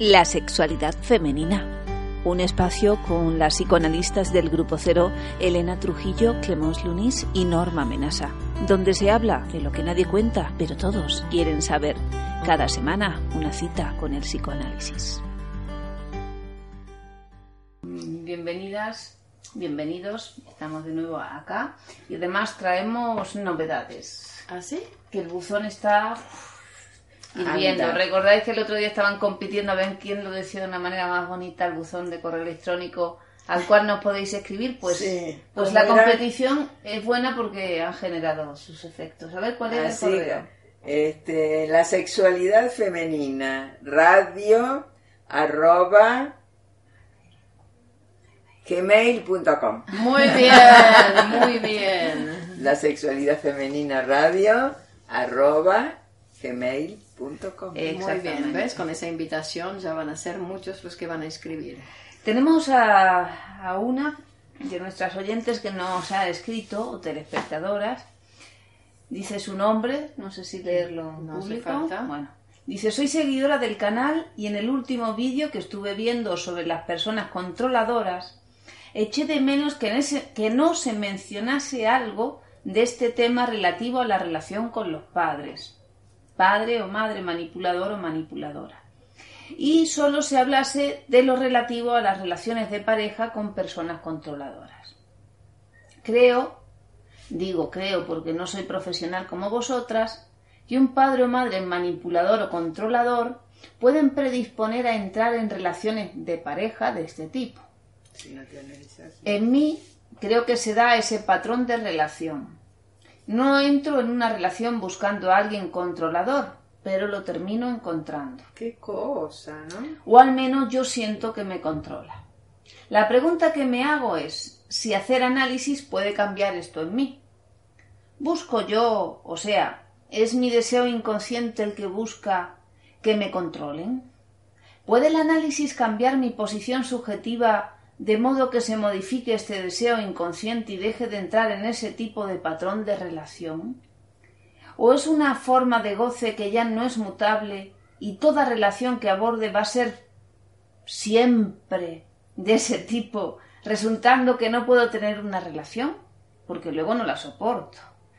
La sexualidad femenina. Un espacio con las psicoanalistas del Grupo Cero, Elena Trujillo, Clemence Lunis y Norma Menasa, donde se habla de lo que nadie cuenta, pero todos quieren saber. Cada semana una cita con el psicoanálisis. Bienvenidas, bienvenidos, estamos de nuevo acá y además traemos novedades. ¿Ah, sí? Que el buzón está hirviendo. Anda. ¿Recordáis que el otro día estaban compitiendo a ver quién lo decía de una manera más bonita el buzón de correo electrónico al cual nos podéis escribir? Pues, Sí. pues ¿Cómo la competición es buena porque han generado sus efectos. A ver cuál es Así el correo. este, la sexualidad femenina, radio, arroba, gmail.com. Muy bien, muy bien. La sexualidad femenina, radio, arroba, gmail.com. Muy Exactamente. bien, ¿ves? Con esa invitación ya van a ser muchos los que van a escribir. Tenemos a, a una de nuestras oyentes que nos ha escrito, o telespectadoras. Dice su nombre, no sé si leerlo en No hace público. falta. Bueno, dice, soy seguidora del canal y en el último vídeo que estuve viendo sobre las personas controladoras, eché de menos que, en ese, que no se mencionase algo de este tema relativo a la relación con los padres. Padre o madre manipulador o manipuladora y solo se hablase de lo relativo a las relaciones de pareja con personas controladoras. Creo, digo creo porque no soy profesional como vosotras, que un padre o madre manipulador o controlador pueden predisponer a entrar en relaciones de pareja de este tipo. Si no. En mí creo que se da ese patrón de relación. No entro en una relación buscando a alguien controlador, pero lo termino encontrando Qué cosa, ¿no? o al menos yo siento que me controla. La pregunta que me hago es si hacer análisis puede cambiar esto en mí. ¿Busco yo, o sea, es mi deseo inconsciente el que busca que me controlen? ¿Puede el análisis cambiar mi posición subjetiva de modo que se modifique este deseo inconsciente y deje de entrar en ese tipo de patrón de relación? ¿O es una forma de goce que ya no es mutable y toda relación que aborde va a ser siempre de ese tipo, resultando que no puedo tener una relación? Porque luego no la soporto.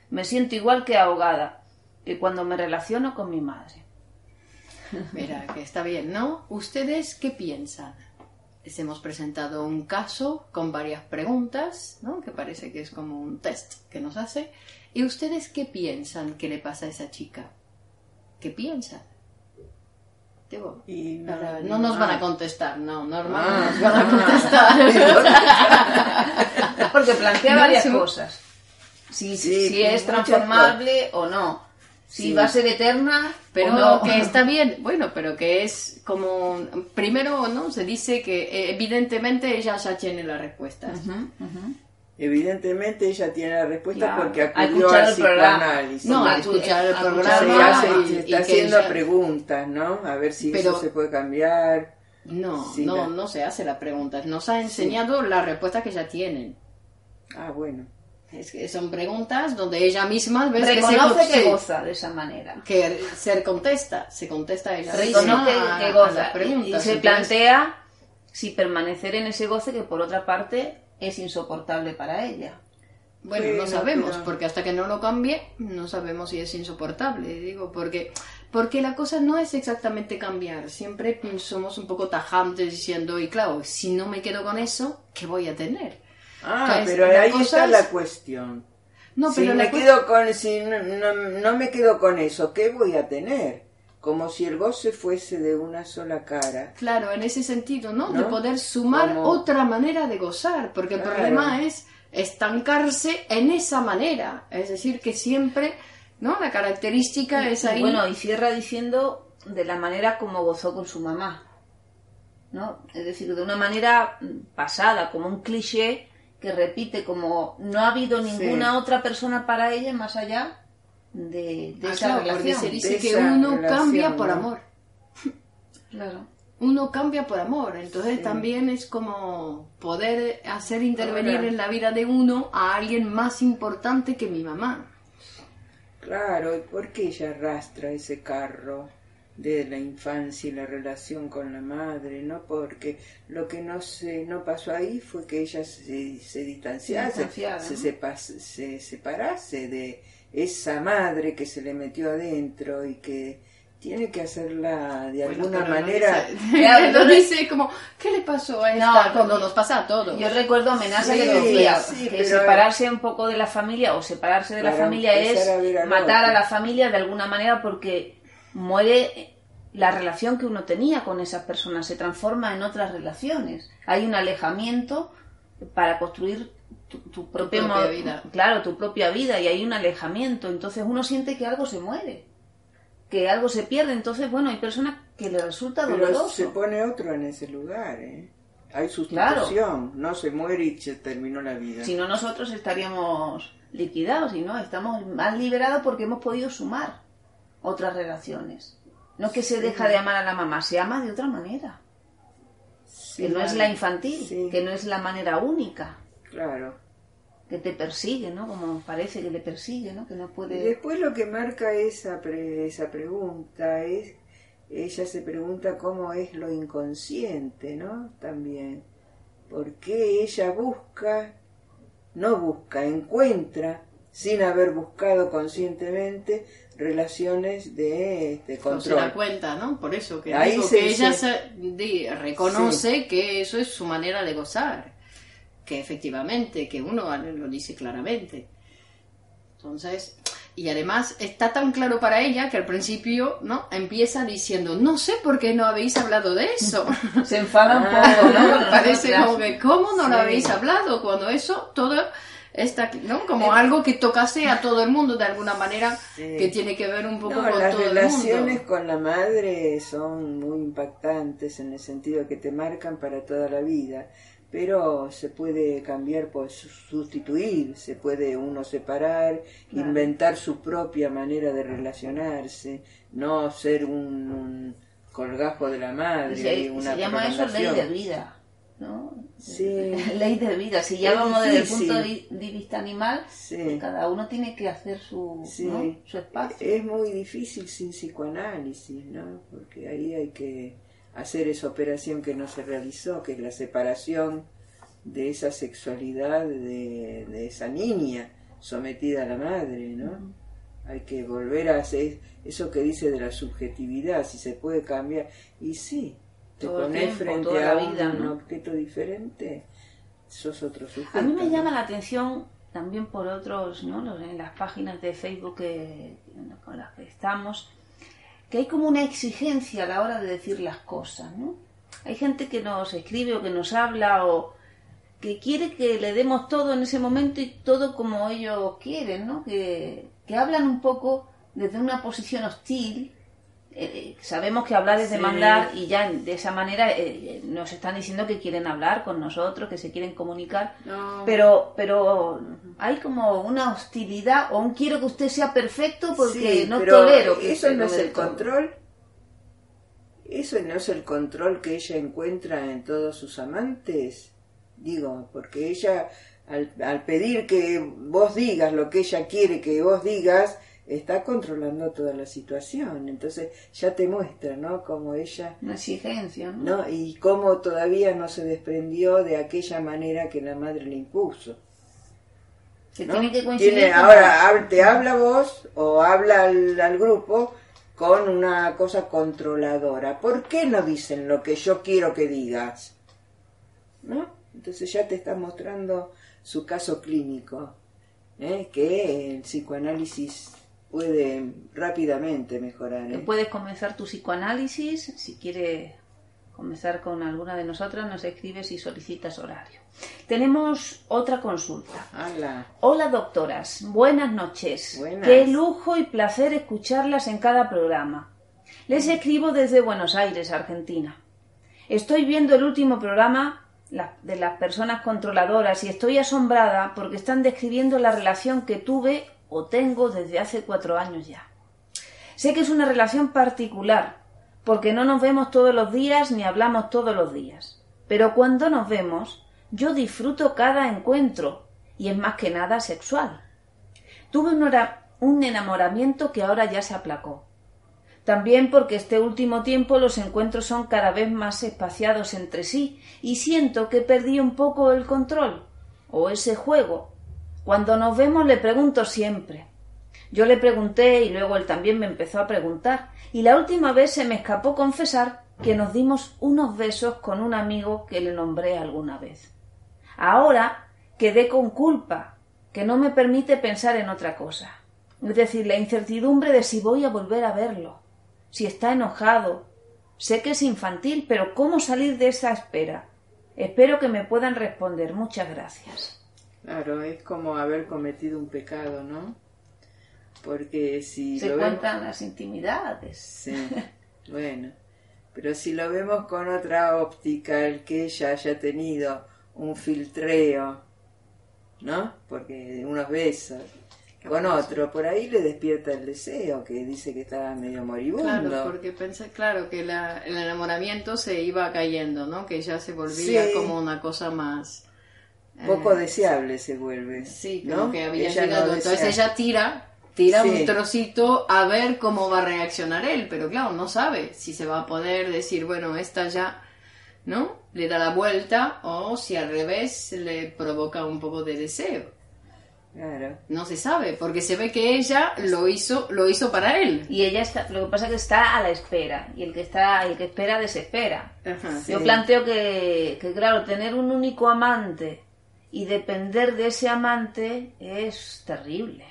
Me siento igual que ahogada que cuando me relaciono con mi madre. Mira, que está bien, ¿no? ¿Ustedes qué piensan? Les hemos presentado un caso con varias preguntas, ¿no? Que parece que es como un test que nos hace. ¿Y ustedes qué piensan que le pasa a esa chica? ¿Qué piensan? Digo, Y no- nos van a ah. contestar, no, normal, Ah. no nos van a contestar. Porque plantea No, varias sí. cosas. Si, Sí, si es muchas transformable o no. Si Sí. va a ser eterna Pero no. que está bien, bueno, pero que es como, primero, ¿no? Se dice que eh, evidentemente ella ya tiene la respuesta. Ujú, ujú. Evidentemente ella tiene la respuesta Claro. porque Ha acudió escuchado al el programa. psicoanálisis. No, Ha a escuchar el Se programa hace- y- se y está haciendo ella- preguntas, ¿no? A ver si Pero- eso se puede cambiar. No, Sí, no, la- no se hace la pregunta. Nos ha enseñado la respuesta que ya tienen. Ah, bueno. Es que son preguntas donde ella misma ¿ves? que se Reconoce que sí, goza de esa manera. que se contesta, se contesta ella Reconoce misma que, a goza. las Y- preguntas. y se plantea si permanecer en ese goce que por otra parte es insoportable para ella. Bueno, no sabemos, porque hasta que no lo cambie, no sabemos si es insoportable, digo, porque, porque la cosa no es exactamente cambiar, siempre somos un poco tajantes diciendo, y claro, si no me quedo con eso, ¿qué voy a tener? Ah, Entonces, pero ahí está es- la cuestión. No, si pero me quedo con, si no, no, no me quedo con eso, ¿qué voy a tener? Como si el goce fuese de una sola cara. Claro, en ese sentido, ¿no? De ¿No? poder sumar Como- otra manera de gozar, porque el Claro. problema es estancarse en esa manera, es decir, que siempre, ¿no? La característica es ahí. Bueno, y cierra diciendo de la manera como gozó con su mamá. ¿No? Es decir, de una manera pasada, como un cliché que repite como no ha habido ninguna otra persona para ella más allá de, de Ah, esa claro, relación. se dice de que uno relación, cambia por ¿no? amor. Claro. Uno cambia por amor, entonces también es como poder hacer intervenir Ahora- en la vida de uno a alguien más importante que mi mamá. Claro, ¿y por qué ella arrastra ese carro de la infancia y la relación con la madre, ¿no? Porque lo que no se no pasó ahí fue que ella se, se distanciase, se, se separase de esa madre que se le metió adentro y que tiene que hacerla de alguna manera. Lo dice, como, ¿qué le pasó a esta? cuando nos pasa a todos. Yo recuerdo amenaza que decía que separarse un poco de la familia o separarse de la familia es matar a la familia de alguna manera porque muere la relación que uno tenía con esas personas, se transforma en otras relaciones. Hay un alejamiento para construir tu, propia vida. Claro, tu propia vida y hay un alejamiento. Entonces uno siente que algo se muere, que algo se pierde. Entonces, bueno, hay personas que le resulta doloroso. se pone otro en ese lugar, ¿eh? Hay sustitución, no se muere y se terminó la vida. Si no, nosotros estaríamos liquidados y no, estamos más liberados porque hemos podido sumar otras relaciones. No es que se deja de amar a la mamá, se ama de otra manera. que no es la infantil, que no es la manera única. Claro. Que te persigue, ¿no? Como parece que le persigue, ¿no? Que no puede... después lo que marca esa, esa pregunta es, ella se pregunta cómo es lo inconsciente, ¿no? También. ¿Por qué ella busca, no busca, encuentra, sin haber buscado conscientemente, relaciones de, este, control. No se da cuenta, ¿no? Por eso que, que ella se, reconoce que eso es su manera de gozar, que efectivamente, que uno lo dice claramente. Entonces, y además está tan claro para ella que al principio, ¿no? Empieza diciendo, no sé por qué no habéis hablado de eso. Se enfada un poco, ¿no? Parece como que, ¿cómo no lo habéis hablado? Cuando eso, todo esta, ¿no? Como algo que tocase a todo el mundo de alguna manera, que tiene que ver un poco con las todo relaciones con la madre son muy impactantes en el sentido que te marcan para toda la vida, pero se puede cambiar por sustituir, se puede uno separar, inventar su propia manera de relacionarse, no ser un, colgajo de la madre. Se, una se llama eso ley de vida. ¿No? Sí. Ley de vida. Si ya vamos desde el punto de, vista animal, pues cada uno tiene que hacer su, su espacio. Es muy difícil sin psicoanálisis, ¿no? Porque ahí hay que hacer esa operación que no se realizó, que es la separación de esa sexualidad de, de esa niña sometida a la madre, ¿no? Hay que volver a hacer eso que dice de la subjetividad, si se puede cambiar. Y sí, te pones frente a un, objeto diferente, sos otro sujeto. A mí me llama la atención también por otros, ¿no? en las páginas de Facebook con las que estamos, que hay como una exigencia a la hora de decir las cosas, ¿no? Hay gente que nos escribe o que nos habla o que quiere que le demos todo en ese momento y todo como ellos quieren, ¿no? Que, que hablan un poco desde una posición hostil eh, sabemos que hablar es demandar y ya de esa manera eh, nos están diciendo que quieren hablar con nosotros, que se quieren comunicar, pero pero hay como una hostilidad o un quiero que usted sea perfecto porque no tolero que eso no es el control. Eso no es el control que ella encuentra en todos sus amantes. Digo, porque ella al, al pedir que vos digas lo que ella quiere que vos digas, está controlando toda la situación. Entonces ya te muestra, ¿no? Como ella... Una exigencia, ¿no? Y cómo todavía no se desprendió de aquella manera que la madre le impuso. Se tiene que coincidir ahora te habla vos o habla al, grupo con una cosa controladora. ¿Por qué no dicen lo que yo quiero que digas? ¿No? Entonces ya te está mostrando su caso clínico, ¿eh? que el psicoanálisis puede rápidamente mejorar. ¿eh? Puedes comenzar tu psicoanálisis, si quieres comenzar con alguna de nosotras, nos escribes y solicitas horario. Tenemos otra consulta. Hola. Hola doctoras, buenas noches. Qué lujo y placer escucharlas en cada programa. Les escribo desde Buenos Aires, Argentina. Estoy viendo el último programa de las personas controladoras y estoy asombrada porque están describiendo la relación que tuve o tengo desde hace cuatro años ya. Sé que es una relación particular, porque no nos vemos todos los días ni hablamos todos los días. Pero cuando nos vemos, yo disfruto cada encuentro, y es más que nada sexual. Tuve un, un enamoramiento que ahora ya se aplacó. También porque este último tiempo los encuentros son cada vez más espaciados entre sí y siento que perdí un poco el control o ese juego. Cuando nos vemos le pregunto siempre. Yo le pregunté y luego él también me empezó a preguntar y la última vez se me escapó confesar que nos dimos unos besos con un amigo que le nombré alguna vez. Ahora quedé con culpa, que no me permite pensar en otra cosa. Es decir, la incertidumbre de si voy a volver a verlo, si está enojado. Sé que es infantil, pero ¿cómo salir de esa espera? Espero que me puedan responder. Muchas gracias. Claro, es como haber cometido un pecado, ¿no? Porque si Se lo cuentan vemos... las intimidades. Sí, bueno. Pero si lo vemos con otra óptica, el que ella haya tenido un filtreo, ¿no? Porque unos besos con otro, por ahí le despierta el deseo, que dice que estaba medio moribundo. Claro, porque pensé, claro, que la- el enamoramiento se iba cayendo, ¿no? Que ya se volvía Sí. como una cosa más... eh, Poco deseable se vuelve. Sí, ¿no? como que había Ella no llegado. Entonces ella tira, tira Sí. un trocito a ver cómo va a reaccionar él, pero claro, no sabe si se va a poder decir, bueno, esta ya, ¿no? Le da la vuelta o si al revés le provoca un poco de deseo. Claro. No se sabe, porque se ve que ella lo hizo, lo hizo para él. Y ella está, lo que pasa es que está a la espera, y el que está, el que espera desespera. Ajá. Sí. Yo planteo que, que, claro, tener un único amante y depender de ese amante es terrible.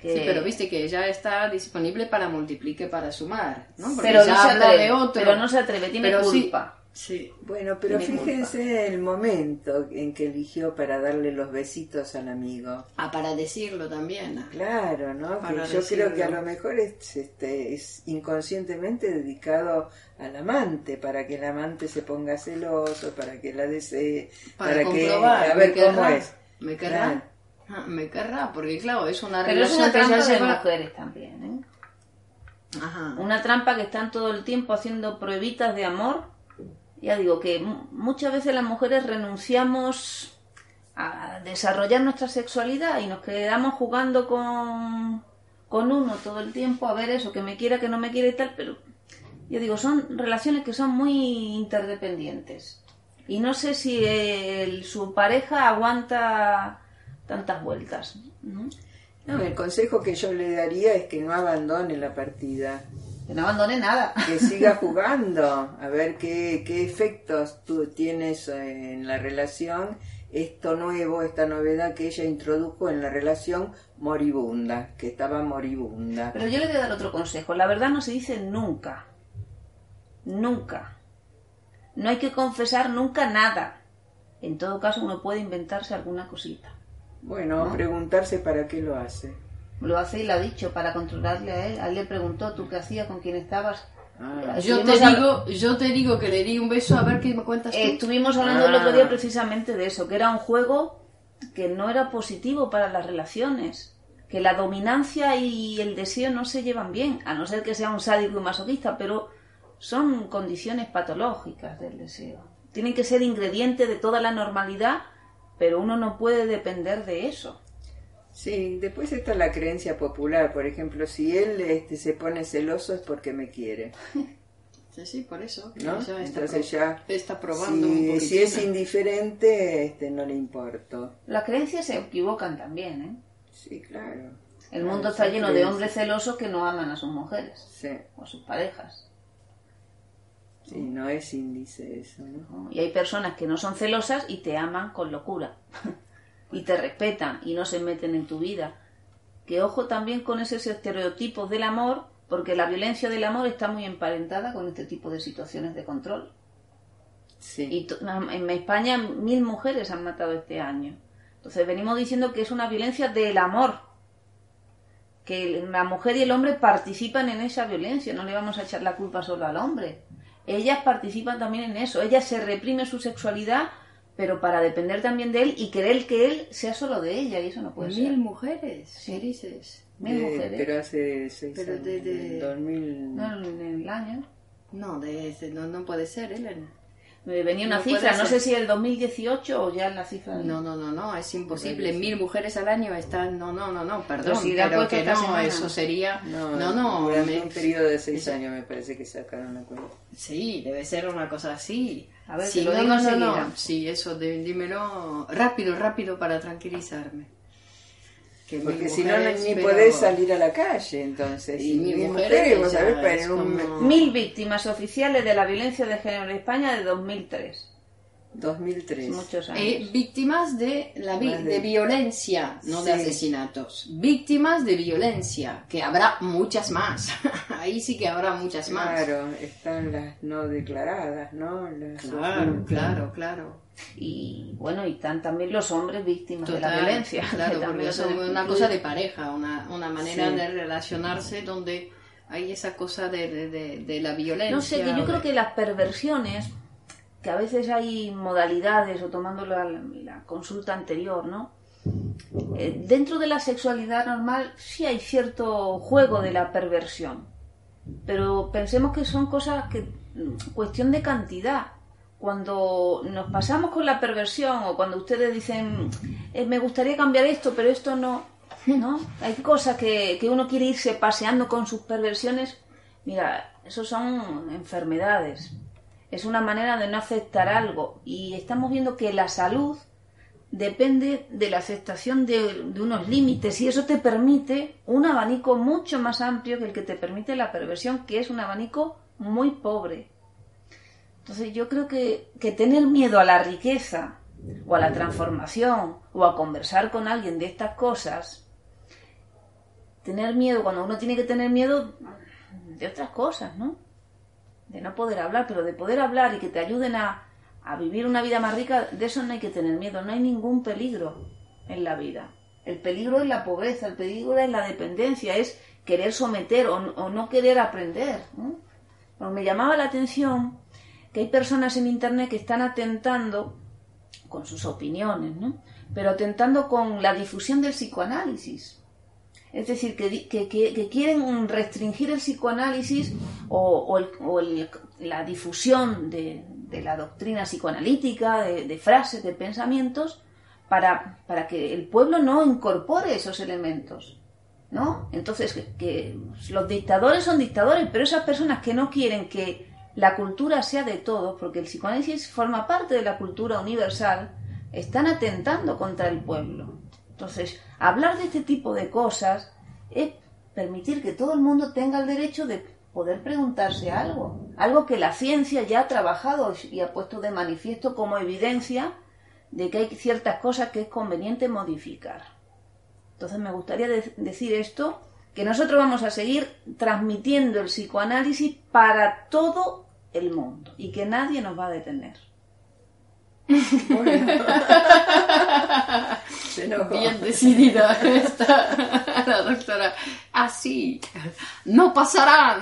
Que- Sí, pero viste que ella está disponible para multiplique, para sumar, ¿no? Porque pero ya no se habla atreve, de otro. pero no se atreve, tiene Pero culpa. Sí. Bueno, pero Tiene fíjense el momento en que eligió para darle los besitos al amigo. Ah, para decirlo también. Claro, ¿no? Para yo creo que a lo mejor es, este, es inconscientemente dedicado al amante, para que el amante se ponga celoso, para que la desee, Para, para, que comprobar. a ver ¿me cómo querrá? es. ¿Me querrá? Claro. Ah, me querrá, porque claro, es una Pero es relación que trampa de mujeres también, ¿eh? Ajá. Una trampa que están todo el tiempo haciendo pruebitas de amor. Ya digo que mu- muchas veces las mujeres renunciamos a desarrollar nuestra sexualidad y nos quedamos jugando con, con uno todo el tiempo a ver eso, que me quiera, que no me quiera y tal, pero yo digo, son relaciones que son muy interdependientes. Y no sé si el- su pareja aguanta tantas vueltas. ¿no? No, el consejo que yo le daría es que no abandone la partida, Que no abandone nada. que siga jugando, a ver qué, qué efectos tú tienes en la relación, esto nuevo, esta novedad que ella introdujo en la relación moribunda, que estaba moribunda. Pero yo le voy a dar otro consejo. La verdad no se dice nunca. Nunca. No hay que confesar nunca nada. En todo caso, uno puede inventarse alguna cosita. Bueno, preguntarse para qué lo hace. Lo hace y lo ha dicho para controlarle a él. A él le preguntó, ¿tú qué hacías? ¿Con quién estabas? Ah, Yo te digo, yo te digo que le di un beso a ver qué me cuentas tú. Estuvimos hablando el otro Ah. día precisamente de eso, que era un juego que no era positivo para las relaciones. Que la dominancia y el deseo no se llevan bien, a no ser que sea un sádico y masoquista, pero son condiciones patológicas del deseo. Tienen que ser ingrediente de toda la normalidad, pero uno no puede depender de eso. Sí, después está la creencia popular, por ejemplo, si él este, se pone celoso es porque me quiere, Sí, sí, por eso. ¿no? está Entonces ya, está probando si, si es indiferente, este, no le importo. Las creencias se equivocan también, ¿eh? Sí, claro. El Claro, mundo está lleno de hombres celosos que no aman a sus mujeres Sí, o a sus parejas. Sí, no es índice eso. Y hay personas que no son celosas y te aman con locura. y te respetan y no se meten en tu vida. Que ojo también con esos estereotipos del amor, porque la violencia del amor está muy emparentada con este tipo de situaciones de control. Sí. Y en España mil mujeres han matado este año. Entonces venimos diciendo que es una violencia del amor. Que la mujer y el hombre participan en esa violencia. No le vamos a echar la culpa solo al hombre. Ellas participan también en eso. Ella se reprime su sexualidad, pero para depender también de él y querer que él sea solo de ella. Y eso no puede Mil ser. mujeres, ¿qué dices? Mil mujeres. Pero hace seis Pero años, de- de- en 2000... No, en el año. No, de, de- no, no puede ser, Elena. Me venía una No cifra, no sé si el 2018 o ya la cifra. No, no, no, no, es imposible. Mil mujeres al año están. No, no, no, no, perdón. Si pero que no, semana. eso sería. No, No, no. durante un periodo de seis años me parece que sacaron la cuenta. Sí, debe ser una cosa así. A ver, te lo no, digo no, no, no. Sí, eso, de- dímelo rápido, rápido para tranquilizarme. Que mil Porque si no, ni pero- podés salir a la calle, entonces. Y Y mujeres, vos ya sabés, un como- Mil víctimas oficiales de la violencia de género en España de 2003. 2003. Muchos años. Eh, víctimas de la vi- de- de violencia, no de Sí. asesinatos. Víctimas de violencia, que habrá muchas más. Ahí sí que habrá muchas más. Claro, están las no declaradas, ¿no? Las Claro, ocultas. claro, claro. Y bueno, y están también los hombres víctimas de la Total, violencia. Claro, porque lo es una cosa de pareja, una, una manera Sí. de relacionarse donde hay esa cosa de, de- de- de la violencia. No sé, que yo creo que las perversiones, que a veces hay modalidades, o tomando la, consulta anterior, ¿no? Eh, dentro de la sexualidad normal sí hay cierto juego de la perversión, pero pensemos que son cosas que, mm, cuestión de cantidad. Cuando nos pasamos con la perversión o cuando ustedes dicen, "Eh, me gustaría cambiar esto, pero esto no, ¿no? Hay cosas que, que uno quiere irse paseando con sus perversiones. Mira, eso son enfermedades. Es una manera de no aceptar algo. Y estamos viendo que la salud depende de la aceptación de, de unos límites y eso te permite un abanico mucho más amplio que el que te permite la perversión, que es un abanico muy pobre. Entonces yo creo que, que tener miedo a la riqueza o a la transformación o a conversar con alguien de estas cosas, tener miedo cuando uno tiene que tener miedo de otras cosas, ¿no? De no poder hablar, pero de poder hablar y que te ayuden a, a vivir una vida más rica, de eso no hay que tener miedo, no hay ningún peligro en la vida. El peligro es la pobreza, el peligro es la dependencia, es querer someter o, o no querer aprender. ¿no? Me llamaba la atención que hay personas en Internet que están atentando con sus opiniones, ¿no? pero atentando con la difusión del psicoanálisis. Es decir, que, que- quieren restringir el psicoanálisis o, o el- o el- la difusión de, la doctrina psicoanalítica, de, frases, de pensamientos, para, para que el pueblo no incorpore esos elementos. ¿no? Entonces, que los dictadores son dictadores, pero esas personas que no quieren que la cultura sea de todos, porque el psicoanálisis forma parte de la cultura universal, están atentando contra el pueblo. Entonces, hablar de este tipo de cosas es permitir que todo el mundo tenga el derecho de poder preguntarse algo, algo que la ciencia ya ha trabajado y ha puesto de manifiesto como evidencia de que hay ciertas cosas que es conveniente modificar. Entonces me gustaría de- decir esto, que nosotros vamos a seguir transmitiendo el psicoanálisis para todo el mundo y que nadie nos va a detener. Se enojó. Bien decidida está la doctora. Así, no pasarán.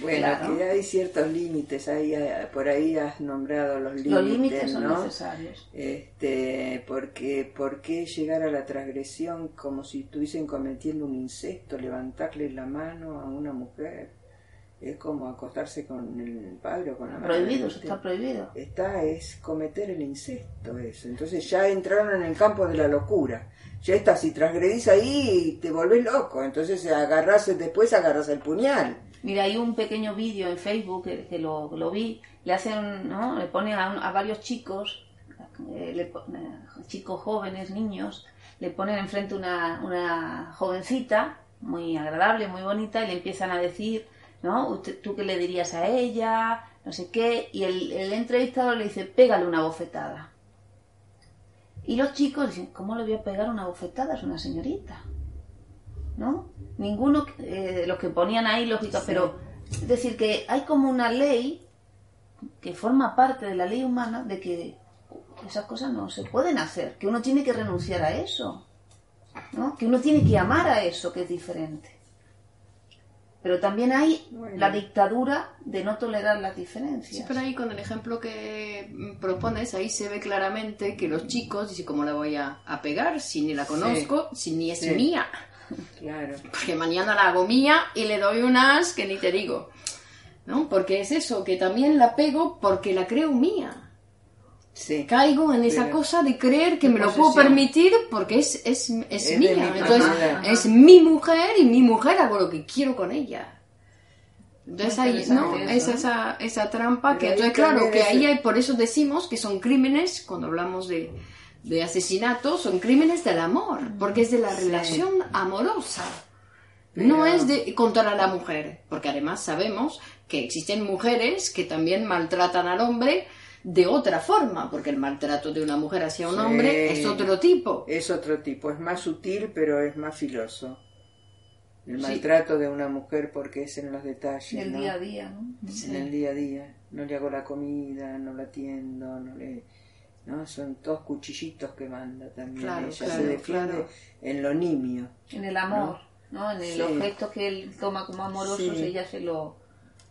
Bueno, Claro. que hay ciertos límites, ahí, eh, por ahí has nombrado los límites, Los límites son ¿no? necesarios. Este, porque, ¿por qué llegar a la transgresión como si estuviesen cometiendo un incesto, levantarle la mano a una mujer? Es como acostarse con el padre o con la madre. Prohibido, está prohibido. Está, es cometer el incesto eso. Entonces ya entraron en el campo de la locura. Ya está, si transgredís ahí te volvés loco. Entonces agarrás, después agarras el puñal. Mira, hay un pequeño vídeo en Facebook que, que lo, lo vi, le hacen, ¿no? Le ponen a, un- a varios chicos, eh, le eh, chicos jóvenes, niños, le ponen enfrente una, una jovencita, muy agradable, muy bonita, y le empiezan a decir, ¿no? Usted, ¿Tú qué le dirías a ella? No sé qué, y el, el entrevistador le dice, pégale una bofetada. Y los chicos dicen, ¿cómo le voy a pegar una bofetada? Es una señorita. ¿no? Ninguno eh, de los que ponían ahí lógica, pero es decir que hay como una ley que forma parte de la ley humana de que esas cosas no se pueden hacer, que uno tiene que renunciar a eso, ¿no? Que uno tiene que amar a eso que es diferente. Pero también hay Bueno. la dictadura de no tolerar las diferencias. Sí, pero ahí con el ejemplo que mm, propones, ahí se ve claramente que los chicos dicen, ¿cómo la voy a, a pegar si ni la conozco, si ni es Sí. mía? Claro. Porque mañana la hago mía y le doy unas que ni te digo. ¿no? Porque es eso, que también la pego porque la creo mía. Sí. Caigo en esa cosa de creer que me lo puedo permitir porque es, es, es, mía. mi Entonces, es mi mujer y mi mujer hago lo que quiero con ella. Entonces ahí, ¿no? interesante Es eso, ¿no? esa, esa trampa que entonces claro que ahí hay, por eso decimos que son crímenes, cuando hablamos de, de asesinatos, son crímenes del amor, porque es de la relación amorosa. No es de contra la mujer, porque además sabemos que existen mujeres que también maltratan al hombre de otra forma, porque el maltrato de una mujer hacia un Sí. hombre es otro tipo. Es otro tipo, es más sutil, pero es más filoso. El Sí. maltrato de una mujer porque es en los detalles, Del ¿no? día a día, ¿no? en el día a día. No le hago la comida, no la atiendo, no le... ¿no? Son todos cuchillitos que manda también. Claro, Ella claro, se defiende claro. en lo nimio. En el amor, ¿no? En el Sí. objeto que él toma como amoroso, Sí. ella se lo,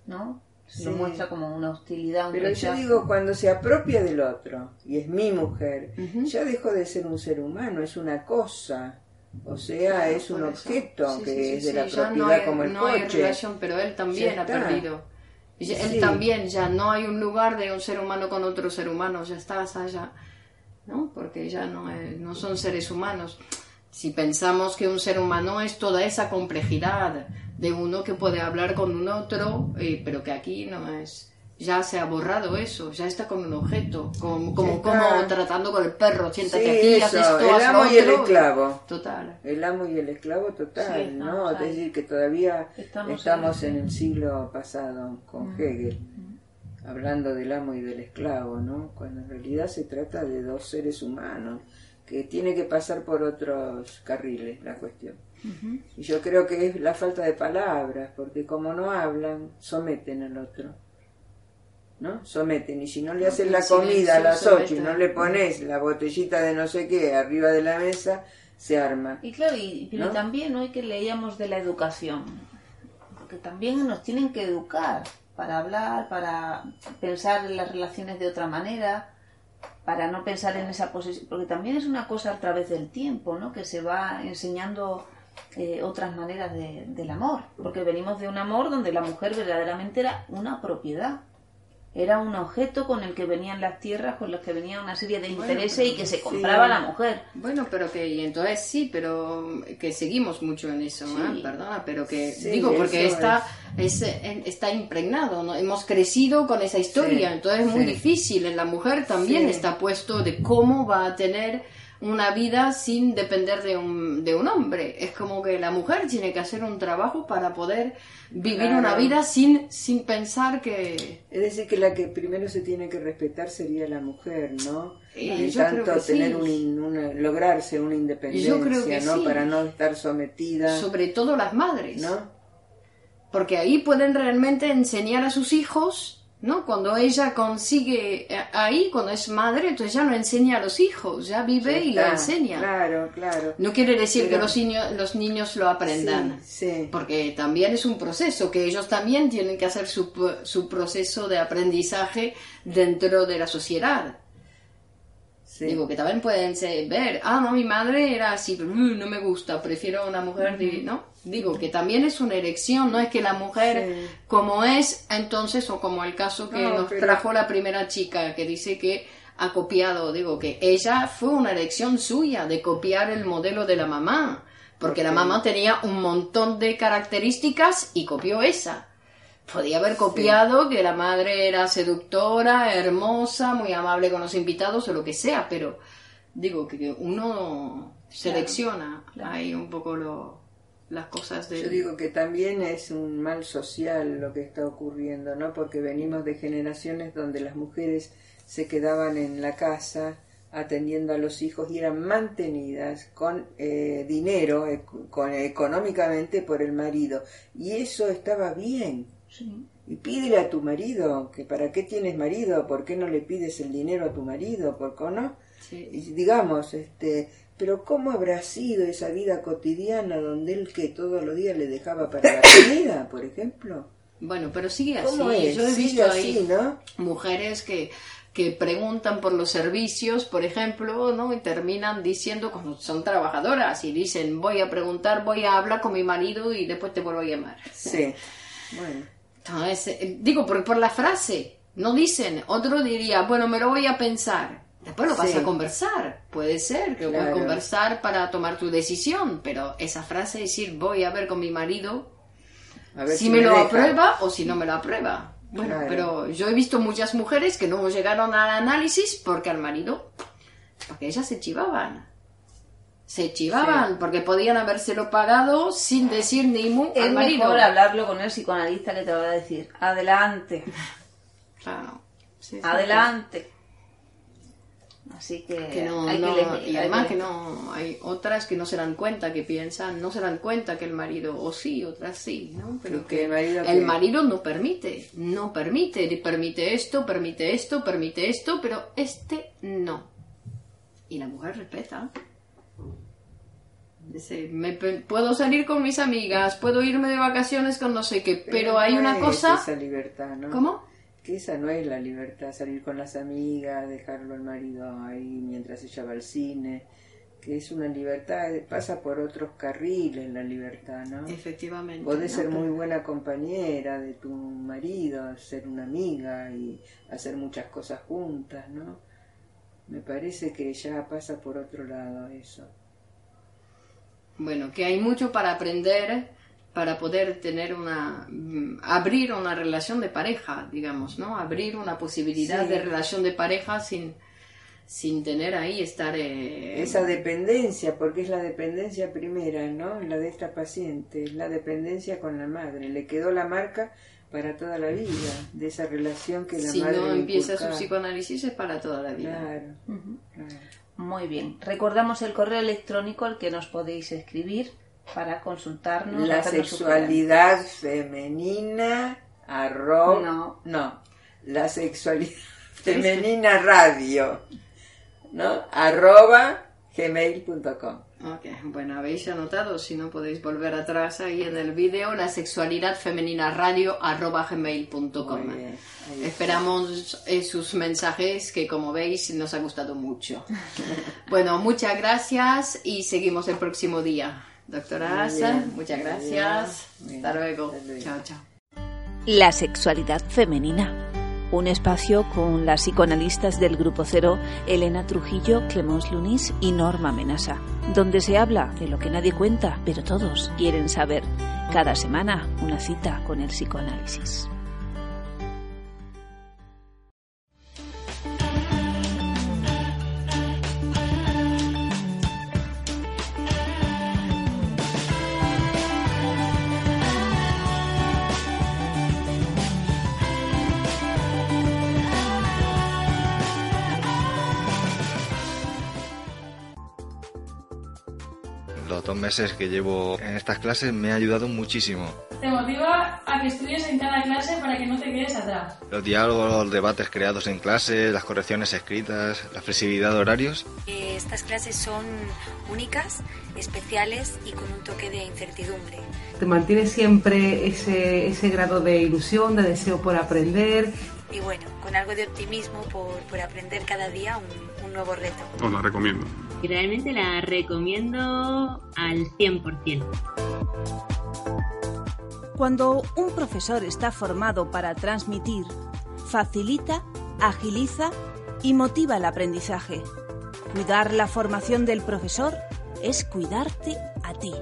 ¿no? Se lo Sí. muestra como una hostilidad, un Pero yo rechazo. digo, cuando se apropia del otro, y es mi mujer, Ujú. ya dejó de ser un ser humano, es una cosa. O sea, es un objeto Sí, que sí, sí, es de sí, la propiedad no hay, como el no hay coche. relación, pero él también ha perdido. Y Él Sí. también, ya no hay un lugar de un ser humano con otro ser humano, ya estás allá, ¿no? Porque ya no, es- no son seres humanos. Si pensamos que un ser humano es toda esa complejidad de uno que puede hablar con un otro, eh, pero que aquí no es. Ya se ha borrado eso, ya está con un objeto, como, como, Está. como tratando con el perro, siéntate Sí, aquí, eso, haces esto, el amo y el esclavo. Total. El amo y el esclavo total, Sí, ¿no? Es decir, que todavía Estamos en el siglo pasado con Hegel, hablando del amo y del esclavo, ¿no? Cuando en realidad se trata de dos seres humanos, que tiene que pasar por otros carriles la cuestión. Y yo creo que es la falta de palabras, porque como no hablan, someten al otro. ¿No? Someten. Y si no le haces la comida a las ocho y no le pones la botellita de no sé qué arriba de la mesa, se arma. Y claro, y, pero ¿No? también hoy que leíamos de la educación, porque también nos tienen que educar para hablar, para pensar en las relaciones de otra manera, para no pensar en esa posesión, porque también es una cosa a través del tiempo, ¿no? Que se va enseñando eh, otras maneras de- del amor, porque venimos de un amor donde la mujer verdaderamente era una propiedad. Era un objeto con el que venían las tierras, con los que venía una serie de intereses y que se compraba la mujer. Bueno, pero que y entonces sí, pero que seguimos mucho en eso, ¿eh? Sí. perdona, pero que Sí, digo porque está es, eh, está impregnado, ¿no? Hemos crecido con esa historia, entonces es muy difícil. En la mujer también está puesto de cómo va a tener una vida sin depender de un, de un hombre. Es como que la mujer tiene que hacer un trabajo para poder vivir Claro. una vida sin, sin pensar que... Es decir, que la que primero se tiene que respetar sería la mujer, ¿no? Yo creo tanto sí. tener un una- lograrse una independencia, ¿no? sí. Para no estar sometida, Sobre todo las madres. ¿no? Porque ahí pueden realmente enseñar a sus hijos, ¿no? Cuando ella consigue eh, ahí, cuando es madre, entonces ya no enseña a los hijos, ya vive y lo enseña. Claro, claro. No quiere decir Pero- que los, niños los niños lo aprendan. Sí, sí. Porque también es un proceso, que ellos también tienen que hacer su, su proceso de aprendizaje dentro de la sociedad. Sí. Digo, que también pueden ser- ver, ah, no, mi madre era así, pero "Uh, no me gusta, prefiero una mujer, de-", ¿no? Digo, que también es una elección, no es que la mujer Sí. como es, entonces, o como el caso que No, nos pero- trajo la primera chica, que dice que ha copiado, digo, que ella fue una elección suya de copiar el modelo de la mamá, porque la mamá tenía un montón de características y copió esa. Podía haber copiado que la madre era seductora, hermosa, muy amable con los invitados o lo que sea, pero digo que uno selecciona ahí un poco lo- las cosas de... Yo digo que también es un mal social lo que está ocurriendo, ¿no? Porque venimos de generaciones donde las mujeres se quedaban en la casa atendiendo a los hijos y eran mantenidas con eh, dinero, ec- con, económicamente por el marido. Y eso estaba bien. Sí. Y pídele a tu marido, que para qué tienes marido, por qué no le pides el dinero a tu marido, por qué no. Sí. Y digamos, este, pero ¿cómo habrá sido esa vida cotidiana donde él que todos los días le dejaba para la comida, por ejemplo? Bueno, pero sigue así. ¿Cómo es? Yo he Sigue visto así, ahí ¿no? mujeres que, que preguntan por los servicios, por ejemplo, ¿no? Y terminan diciendo, cuando son trabajadoras, y dicen, voy a preguntar, voy a hablar con mi marido y después te vuelvo a llamar. Sí. Bueno, Entonces, eh, digo, por, por la frase, no dicen, otro diría, bueno, me lo voy a pensar. Después lo vas Sí. a conversar. Puede ser que voy a Claro. conversar para tomar tu decisión, pero esa frase decir, voy a ver con mi marido A ver si me lo deja. aprueba o si no me lo aprueba. Bueno, Claro. pero yo he visto muchas mujeres que no llegaron al análisis porque al marido, porque ellas se chivaban. Se chivaban porque podían habérselo pagado sin decir ni mu Es al marido. mejor hablarlo con el psicoanalista que te va a decir, adelante, Claro. Sí, sí, adelante. Así que, que no, hay no- que y además que elegir. no hay otras que no se dan cuenta que piensan no se dan cuenta que el marido o sí otras sí no pero Que que el marido el que- marido no permite no permite permite esto permite esto permite esto pero este no y la mujer respeta Dice, me pe- puedo salir con mis amigas, puedo irme de vacaciones con no sé qué, pero, hay no una es cosa... Esa libertad, ¿no? ¿Cómo? Que esa no es la libertad, salir con las amigas, dejarlo al marido ahí mientras ella va al cine, que es una libertad, pasa por otros carriles la libertad, ¿no? Efectivamente. Podés ¿no? ser muy buena compañera de tu marido, ser una amiga y hacer muchas cosas juntas, ¿no? Me parece que ya pasa por otro lado eso. Bueno, que hay mucho para aprender para poder tener una mm, abrir una relación de pareja, digamos, ¿no? Abrir una posibilidad Sí. de relación de pareja sin sin tener ahí estar eh, Esa dependencia, porque es la dependencia primera, ¿no? La de esta paciente, es la dependencia con la madre. Le quedó la marca para toda la vida de esa relación que la si madre no empieza su psicoanálisis es para toda la vida. Claro, claro. Muy bien. Recordamos el correo electrónico al que nos podéis escribir para consultarnos. La sexualidad femenina, arroba... No. No, la sexualidad femenina radio, ¿no? Arroba gmail.com. Ok, bueno, habéis anotado, si no podéis volver atrás ahí en el vídeo, la sexualidad femenina radio arroba gmail.com. Esperamos eh, sus mensajes que como veis nos ha gustado mucho. bueno, muchas gracias y seguimos el próximo día. Doctora Asa, muchas gracias. Hasta luego. Hasta luego. Chao, chao. La sexualidad femenina. Un espacio con las psicoanalistas del Grupo Cero, Elena Trujillo, Clemence Lunis y Norma Menasa, donde se habla de lo que nadie cuenta, pero todos quieren saber. Cada semana una cita con el psicoanálisis. Los dos meses que llevo en estas clases me ha ayudado muchísimo. Te motiva a que estudies en cada clase para que no te quedes atrás. Los diálogos, los debates creados en clase, las correcciones escritas, la flexibilidad de horarios. Eh, Estas clases son únicas, especiales y con un toque de incertidumbre. Te mantiene siempre ese, ese grado de ilusión, de deseo por aprender. Y bueno, con algo de optimismo por, por aprender cada día un, un nuevo reto. Os la recomiendo. Realmente la recomiendo al 100%. Cuando un profesor está formado para transmitir, facilita, agiliza y motiva el aprendizaje. Cuidar la formación del profesor es cuidarte a ti.